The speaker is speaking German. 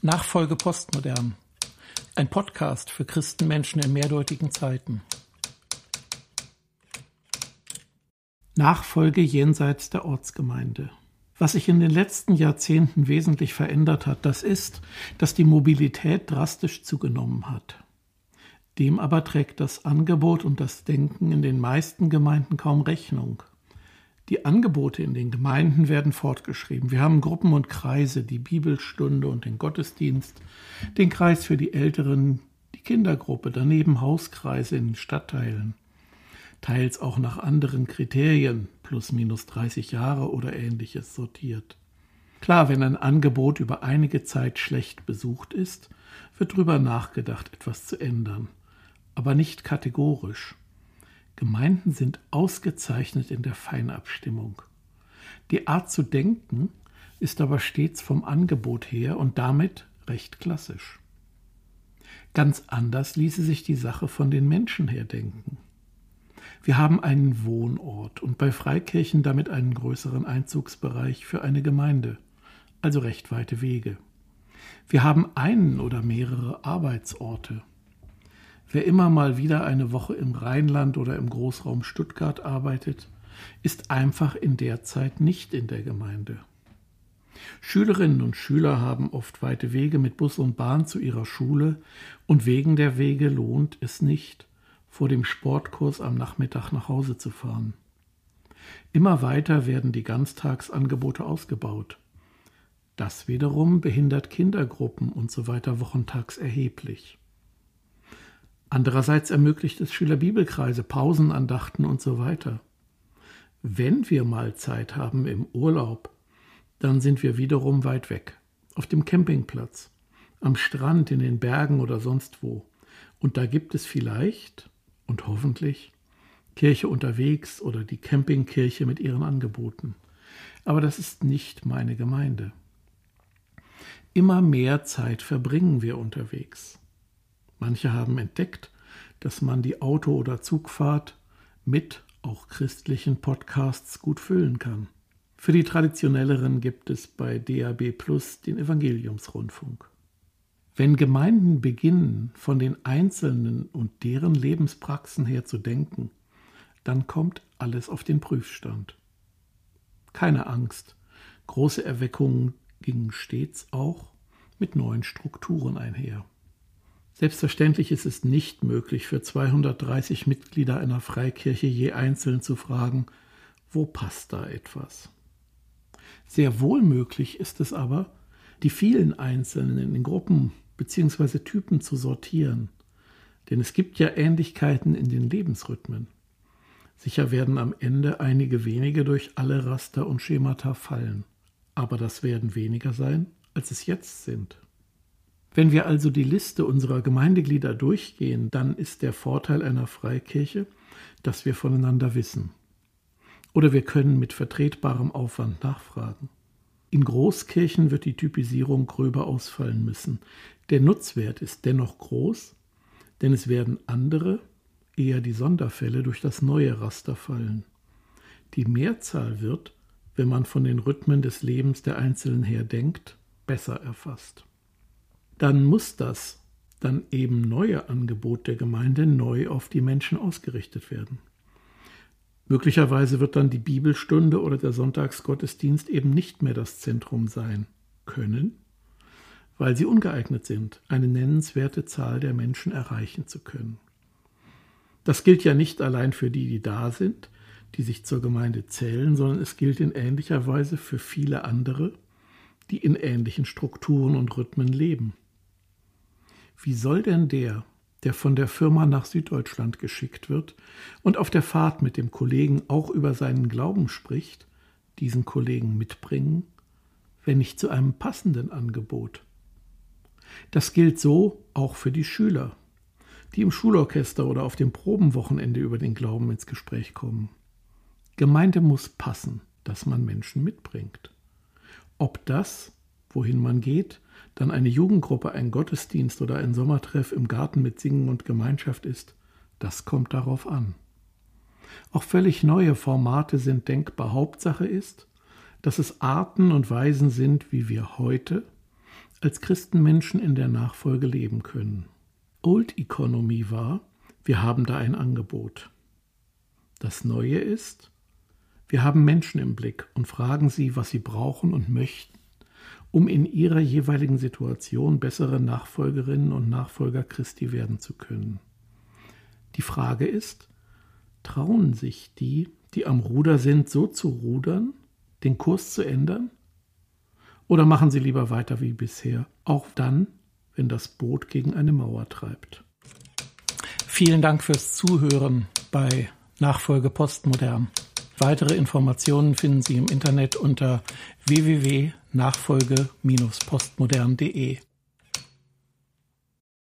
Nachfolge Postmodern. Ein Podcast für Christenmenschen in mehrdeutigen Zeiten. Nachfolge jenseits der Ortsgemeinde. Was sich in den letzten Jahrzehnten wesentlich verändert hat, das ist, dass die Mobilität drastisch zugenommen hat. Dem aber trägt das Angebot und das Denken in den meisten Gemeinden kaum Rechnung. Die Angebote in den Gemeinden werden fortgeschrieben. Wir haben Gruppen und Kreise, die Bibelstunde und den Gottesdienst, den Kreis für die Älteren, die Kindergruppe, daneben Hauskreise in den Stadtteilen. Teils auch nach anderen Kriterien, plus minus 30 Jahre oder ähnliches sortiert. Klar, wenn ein Angebot über einige Zeit schlecht besucht ist, wird darüber nachgedacht, etwas zu ändern, aber nicht kategorisch. Gemeinden sind ausgezeichnet in der Feinabstimmung. Die Art zu denken ist aber stets vom Angebot her und damit recht klassisch. Ganz anders ließe sich die Sache von den Menschen her denken. Wir haben einen Wohnort und bei Freikirchen damit einen größeren Einzugsbereich für eine Gemeinde, also recht weite Wege. Wir haben einen oder mehrere Arbeitsorte. Wer immer mal wieder eine Woche im Rheinland oder im Großraum Stuttgart arbeitet, ist einfach in der Zeit nicht in der Gemeinde. Schülerinnen und Schüler haben oft weite Wege mit Bus und Bahn zu ihrer Schule und wegen der Wege lohnt es nicht, vor dem Sportkurs am Nachmittag nach Hause zu fahren. Immer weiter werden die Ganztagsangebote ausgebaut. Das wiederum behindert Kindergruppen und so weiter wochentags erheblich. Andererseits ermöglicht es Schülerbibelkreise, Pausenandachten und so weiter. Wenn wir mal Zeit haben im Urlaub, dann sind wir wiederum weit weg, auf dem Campingplatz, am Strand, in den Bergen oder sonst wo. Und da gibt es vielleicht und hoffentlich Kirche unterwegs oder die Campingkirche mit ihren Angeboten. Aber das ist nicht meine Gemeinde. Immer mehr Zeit verbringen wir unterwegs. Manche haben entdeckt, dass man die Auto- oder Zugfahrt mit auch christlichen Podcasts gut füllen kann. Für die traditionelleren gibt es bei DAB Plus den Evangeliumsrundfunk. Wenn Gemeinden beginnen, von den Einzelnen und deren Lebenspraxen her zu denken, dann kommt alles auf den Prüfstand. Keine Angst, große Erweckungen gingen stets auch mit neuen Strukturen einher. Selbstverständlich ist es nicht möglich, für 230 Mitglieder einer Freikirche je einzeln zu fragen, wo passt da etwas? Sehr wohl möglich ist es aber, die vielen Einzelnen in Gruppen bzw. Typen zu sortieren. Denn es gibt ja Ähnlichkeiten in den Lebensrhythmen. Sicher werden am Ende einige wenige durch alle Raster und Schemata fallen. Aber das werden weniger sein, als es jetzt sind. Wenn wir also die Liste unserer Gemeindeglieder durchgehen, dann ist der Vorteil einer Freikirche, dass wir voneinander wissen. Oder wir können mit vertretbarem Aufwand nachfragen. In Großkirchen wird die Typisierung gröber ausfallen müssen. Der Nutzwert ist dennoch groß, denn es werden andere, eher die Sonderfälle, durch das neue Raster fallen. Die Mehrzahl wird, wenn man von den Rhythmen des Lebens der Einzelnen her denkt, besser erfasst dann muss das dann eben neue Angebot der Gemeinde neu auf die Menschen ausgerichtet werden. Möglicherweise wird dann die Bibelstunde oder der Sonntagsgottesdienst eben nicht mehr das Zentrum sein können, weil sie ungeeignet sind, eine nennenswerte Zahl der Menschen erreichen zu können. Das gilt ja nicht allein für die, die da sind, die sich zur Gemeinde zählen, sondern es gilt in ähnlicher Weise für viele andere, die in ähnlichen Strukturen und Rhythmen leben. Wie soll denn der, der von der Firma nach Süddeutschland geschickt wird und auf der Fahrt mit dem Kollegen auch über seinen Glauben spricht, diesen Kollegen mitbringen, wenn nicht zu einem passenden Angebot? Das gilt so auch für die Schüler, die im Schulorchester oder auf dem Probenwochenende über den Glauben ins Gespräch kommen. Gemeinde muss passen, dass man Menschen mitbringt. Ob das, wohin man geht, dann eine Jugendgruppe, ein Gottesdienst oder ein Sommertreff im Garten mit Singen und Gemeinschaft ist, das kommt darauf an. Auch völlig neue Formate sind denkbar. Hauptsache ist, dass es Arten und Weisen sind, wie wir heute als Christenmenschen in der Nachfolge leben können. Old Economy war, wir haben da ein Angebot. Das Neue ist, wir haben Menschen im Blick und fragen sie, was sie brauchen und möchten, um in ihrer jeweiligen Situation bessere Nachfolgerinnen und Nachfolger Christi werden zu können. Die Frage ist, trauen sich die, die am Ruder sind, so zu rudern, den Kurs zu ändern? Oder machen sie lieber weiter wie bisher, auch dann, wenn das Boot gegen eine Mauer treibt? Vielen Dank fürs Zuhören bei Nachfolge Postmodern. Weitere Informationen finden Sie im Internet unter www.nachfolge-postmodern.de.